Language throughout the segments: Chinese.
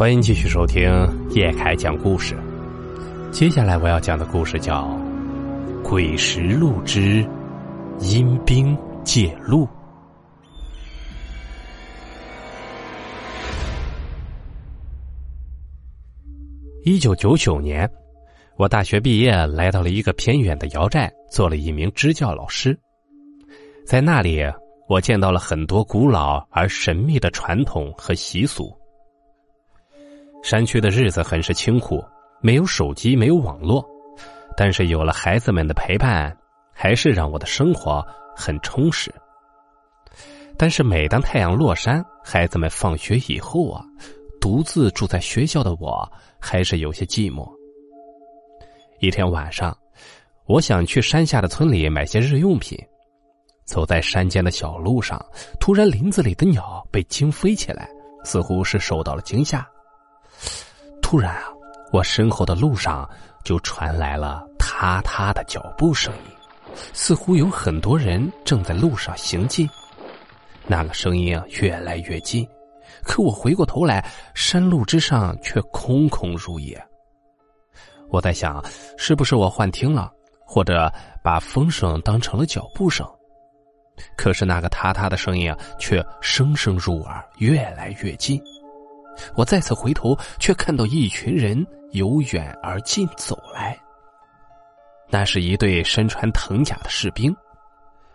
欢迎继续收听叶凯讲故事。接下来我要讲的故事叫《鬼石路之阴兵借路》。一九九九年，我大学毕业，来到了一个偏远的瑶寨，做了一名支教老师。在那里，我见到了很多古老而神秘的传统和习俗。山区的日子很是清苦，没有手机，没有网络，但是有了孩子们的陪伴，还是让我的生活很充实。但是每当太阳落山，孩子们放学以后啊，独自住在学校的我，还是有些寂寞。一天晚上，我想去山下的村里买些日用品，走在山间的小路上，突然林子里的鸟被惊飞起来，似乎是受到了惊吓。突然啊，我身后的路上就传来了踏踏的脚步声音，似乎有很多人正在路上行进。那个声音啊越来越近，可我回过头来，山路之上却空空如也。我在想，是不是我幻听了，或者把风声当成了脚步声？可是那个踏踏的声音啊，却声声入耳，越来越近。我再次回头，却看到一群人由远而近走来。那是一队身穿藤甲的士兵。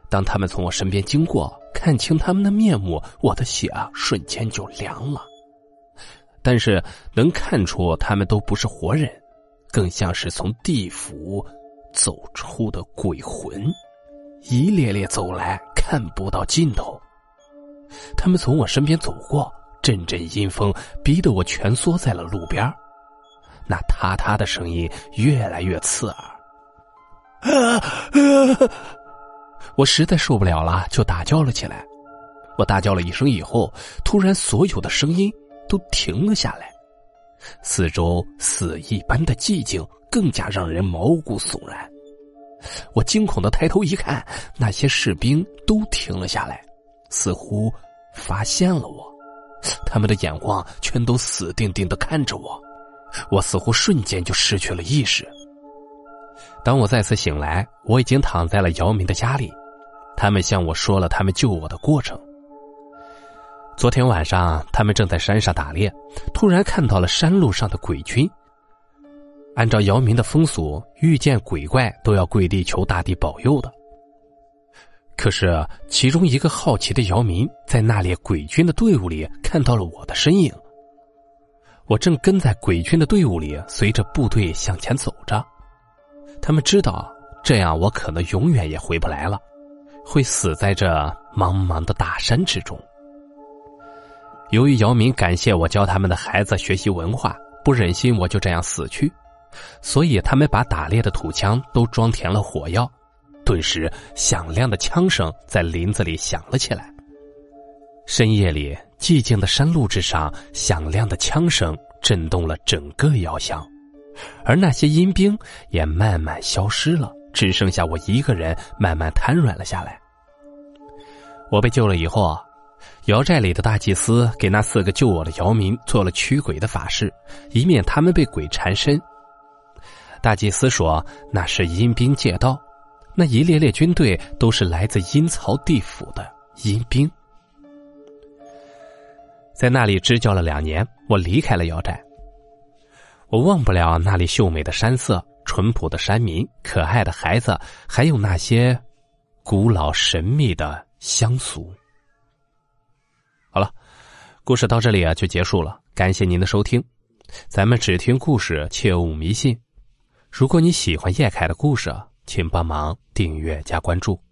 当他们从我身边经过，看清他们的面目，我的血啊瞬间就凉了。但是能看出他们都不是活人，更像是从地府走出的鬼魂，一列列走来，看不到尽头。他们从我身边走过。阵阵阴风逼得我蜷缩在了路边那塌塌的声音越来越刺耳。啊！我实在受不了了，就大叫了起来。我大叫了一声以后，突然所有的声音都停了下来，四周死一般的寂静，更加让人毛骨悚然。我惊恐的抬头一看，那些士兵都停了下来，似乎发现了我。他们的眼光全都死定定的看着我，我似乎瞬间就失去了意识。当我再次醒来，我已经躺在了姚明的家里，他们向我说了他们救我的过程。昨天晚上，他们正在山上打猎，突然看到了山路上的鬼军。按照姚明的风俗，遇见鬼怪都要跪地求大地保佑的。可是，其中一个好奇的姚明在那列鬼军的队伍里看到了我的身影。我正跟在鬼军的队伍里，随着部队向前走着。他们知道这样我可能永远也回不来了，会死在这茫茫的大山之中。由于姚明感谢我教他们的孩子学习文化，不忍心我就这样死去，所以他们把打猎的土枪都装填了火药。顿时，响亮的枪声在林子里响了起来。深夜里，寂静的山路之上，响亮的枪声震动了整个遥乡，而那些阴兵也慢慢消失了，只剩下我一个人，慢慢瘫软了下来。我被救了以后啊，瑶寨里的大祭司给那四个救我的姚民做了驱鬼的法事，以免他们被鬼缠身。大祭司说，那是阴兵借道。那一列列军队都是来自阴曹地府的阴兵，在那里支教了两年，我离开了瑶寨。我忘不了那里秀美的山色、淳朴的山民、可爱的孩子，还有那些古老神秘的乡俗。好了，故事到这里啊就结束了，感谢您的收听。咱们只听故事，切勿迷信。如果你喜欢叶凯的故事。请帮忙订阅加关注。